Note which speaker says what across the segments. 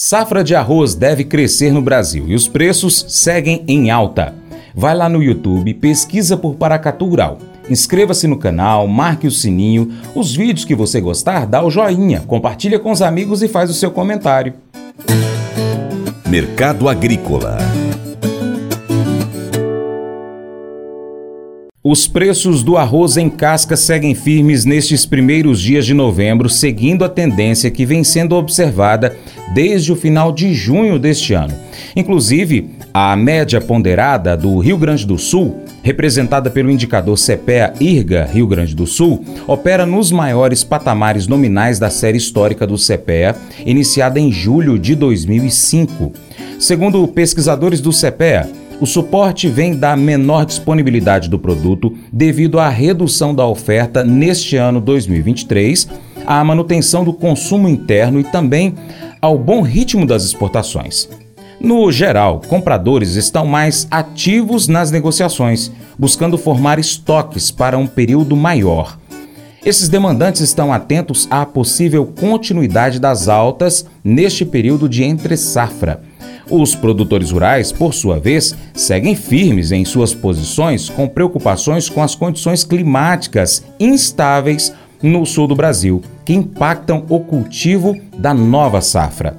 Speaker 1: Safra de arroz deve crescer no Brasil e os preços seguem em alta. Vai lá no YouTube, pesquisa por Paracatu Rural. Inscreva-se no canal, marque o sininho. Os vídeos que você gostar, dá o joinha, compartilha com os amigos e faz o seu comentário.
Speaker 2: Mercado Agrícola
Speaker 1: Os preços do arroz em casca seguem firmes nestes primeiros dias de novembro, seguindo a tendência que vem sendo observada desde o final de junho deste ano. Inclusive, a média ponderada do Rio Grande do Sul, representada pelo indicador CPEA IRGA Rio Grande do Sul, opera nos maiores patamares nominais da série histórica do CPEA, iniciada em julho de 2005. Segundo pesquisadores do CPEA, o suporte vem da menor disponibilidade do produto devido à redução da oferta neste ano 2023, à manutenção do consumo interno e também ao bom ritmo das exportações. No geral, compradores estão mais ativos nas negociações, buscando formar estoques para um período maior. Esses demandantes estão atentos à possível continuidade das altas neste período de entre-safra. Os produtores rurais, por sua vez, seguem firmes em suas posições com preocupações com as condições climáticas instáveis no sul do Brasil, que impactam o cultivo da nova safra.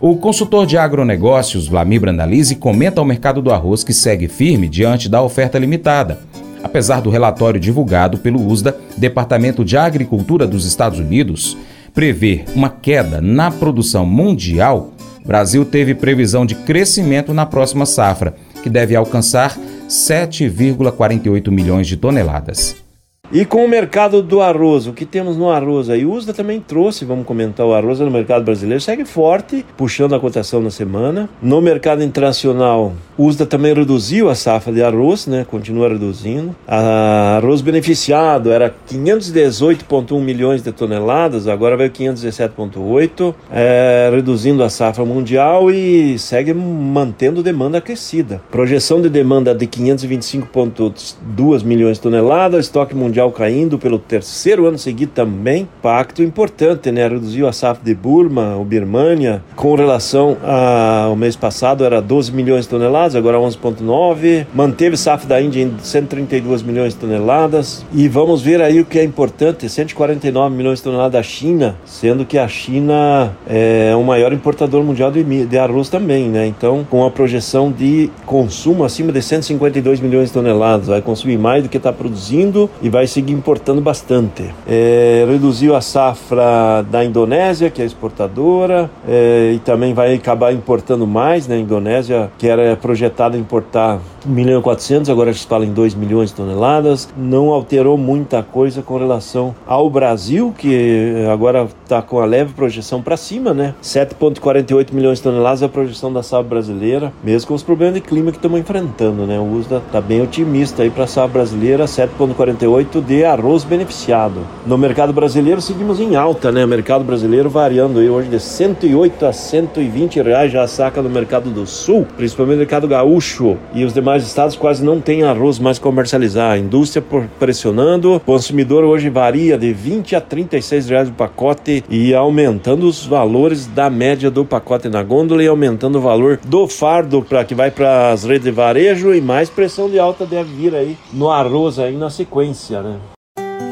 Speaker 1: O consultor de agronegócios, Vlamir Brandalize, comenta ao mercado do arroz que segue firme diante da oferta limitada. Apesar do relatório divulgado pelo USDA, Departamento de Agricultura dos Estados Unidos, prever uma queda na produção mundial, Brasil teve previsão de crescimento na próxima safra, que deve alcançar 7,48 milhões de toneladas.
Speaker 3: E com o mercado do arroz, o que temos no arroz aí? O USDA também trouxe, vamos comentar, o arroz no mercado brasileiro segue forte, puxando a cotação na semana. No mercado internacional, o USDA também reduziu a safra de arroz, né? Continua reduzindo. A arroz beneficiado era 518,1 milhões de toneladas, agora veio 517,8, é, reduzindo a safra mundial e segue mantendo demanda aquecida. Projeção de demanda de 525,2 milhões de toneladas, estoque mundial mundial caindo pelo terceiro ano seguido também. Pacto importante, né? Reduziu a safra de Burma, o Birmania, com relação ao mês passado era 12 milhões de toneladas, agora 11,9. Manteve safra da Índia em 132 milhões de toneladas. E vamos ver aí o que é importante: 149 milhões de toneladas da China, sendo que a China é o maior importador mundial de, de arroz também, né? Então, com a projeção de consumo acima de 152 milhões de toneladas, vai consumir mais do que está produzindo e vai seguir importando bastante. É, reduziu a safra da Indonésia, que é exportadora, é, e também vai acabar importando mais, né? Indonésia, que era projetada importar 1 milhão e 400, agora se fala em 2 milhões de toneladas. Não alterou muita coisa com relação ao Brasil, que agora está com a leve projeção para cima, né? 7,48 milhões de toneladas é a projeção da safra brasileira, mesmo com os problemas de clima que estamos enfrentando, né? O USDA está bem otimista aí para a safra brasileira, 7,48 de arroz beneficiado. No mercado brasileiro seguimos em alta, né? O mercado brasileiro variando aí hoje de 108 a 120 reais já a saca no mercado do sul, principalmente no mercado gaúcho e os demais estados quase não tem arroz mais comercializar. A indústria pressionando, o consumidor hoje varia de 20 a 36 reais o pacote e aumentando os valores da média do pacote na gôndola e aumentando o valor do fardo para que vai para as redes de varejo e mais pressão de alta deve vir aí no arroz aí na sequência, né?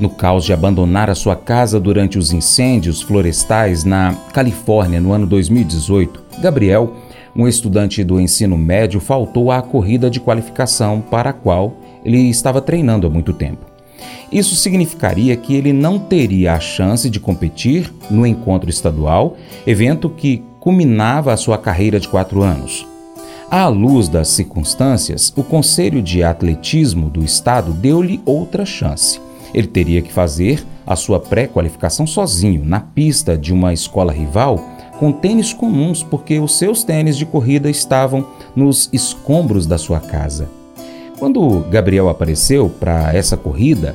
Speaker 1: no caos de abandonar a sua casa durante os incêndios florestais na Califórnia no ano 2018, Gabriel, um estudante do ensino médio, faltou à corrida de qualificação para a qual ele estava treinando há muito tempo. Isso significaria que ele não teria a chance de competir no encontro estadual, evento que culminava a sua carreira de quatro anos. À luz das circunstâncias, o Conselho de Atletismo do Estado deu-lhe outra chance. Ele teria que fazer a sua pré-qualificação sozinho, na pista de uma escola rival, com tênis comuns, porque os seus tênis de corrida estavam nos escombros da sua casa. Quando Gabriel apareceu para essa corrida,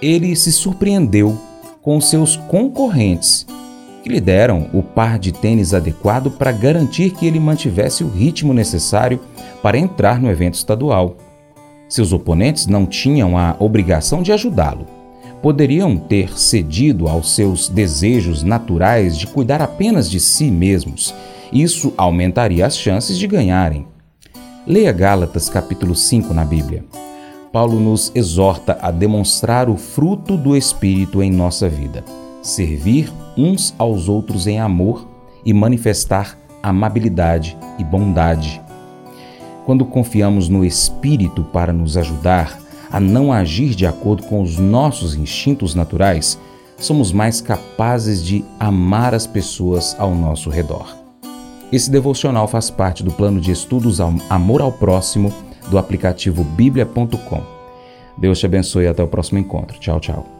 Speaker 1: ele se surpreendeu com seus concorrentes que lhe deram o par de tênis adequado para garantir que ele mantivesse o ritmo necessário para entrar no evento estadual. Seus oponentes não tinham a obrigação de ajudá-lo. Poderiam ter cedido aos seus desejos naturais de cuidar apenas de si mesmos. Isso aumentaria as chances de ganharem. Leia Gálatas capítulo 5 na Bíblia. Paulo nos exorta a demonstrar o fruto do Espírito em nossa vida servir uns aos outros em amor e manifestar amabilidade e bondade. Quando confiamos no Espírito para nos ajudar a não agir de acordo com os nossos instintos naturais, somos mais capazes de amar as pessoas ao nosso redor. Esse devocional faz parte do plano de estudos Amor ao Próximo do aplicativo bíblia.com. Deus te abençoe e até o próximo encontro. Tchau, tchau.